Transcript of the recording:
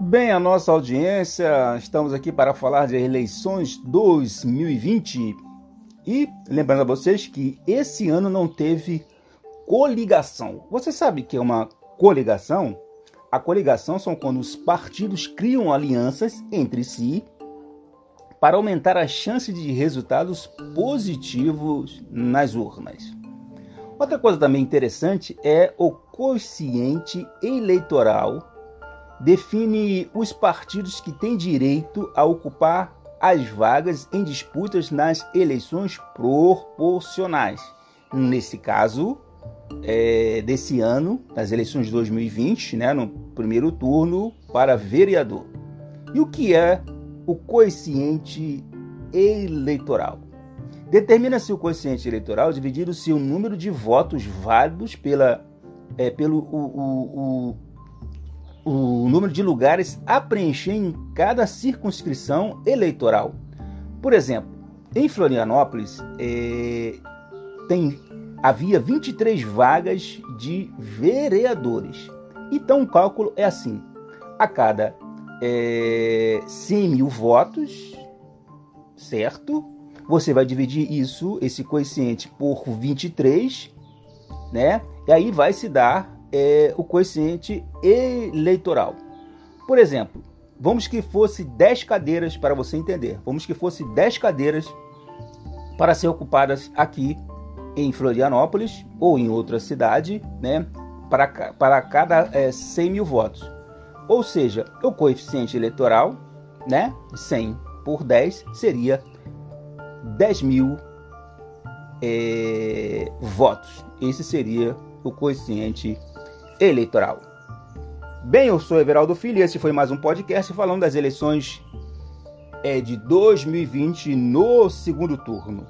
Bem, a nossa audiência, estamos aqui para falar de eleições 2020 e lembrando a vocês que esse ano não teve coligação. Você sabe que é uma coligação? A coligação são quando os partidos criam alianças entre si para aumentar a chance de resultados positivos nas urnas. Outra coisa também interessante é o quociente eleitoral define os partidos que têm direito a ocupar as vagas em disputas nas eleições proporcionais. Nesse caso, é, desse ano, nas eleições de 2020, né, no primeiro turno para vereador. E o que é o coeficiente eleitoral? Determina-se o coeficiente eleitoral dividido-se o número de votos válidos pela, é, pelo o, o, o, o número de lugares a preencher em cada circunscrição eleitoral. Por exemplo, em Florianópolis é, tem, havia 23 vagas de vereadores. Então o cálculo é assim: a cada é, 100 mil votos, certo? Você vai dividir isso, esse coeficiente, por 23, né? E aí vai se dar é, o coeficiente eleitoral. Por exemplo, vamos que fosse 10 cadeiras para você entender. Vamos que fosse 10 cadeiras para ser ocupadas aqui em Florianópolis ou em outra cidade, né? Para, para cada é, 100 mil votos. Ou seja, o coeficiente eleitoral, né? 100 por 10 seria 10 mil é, votos. Esse seria o coeficiente eleitoral. Bem, eu sou Everaldo Filho e esse foi mais um podcast falando das eleições é, de 2020 no segundo turno.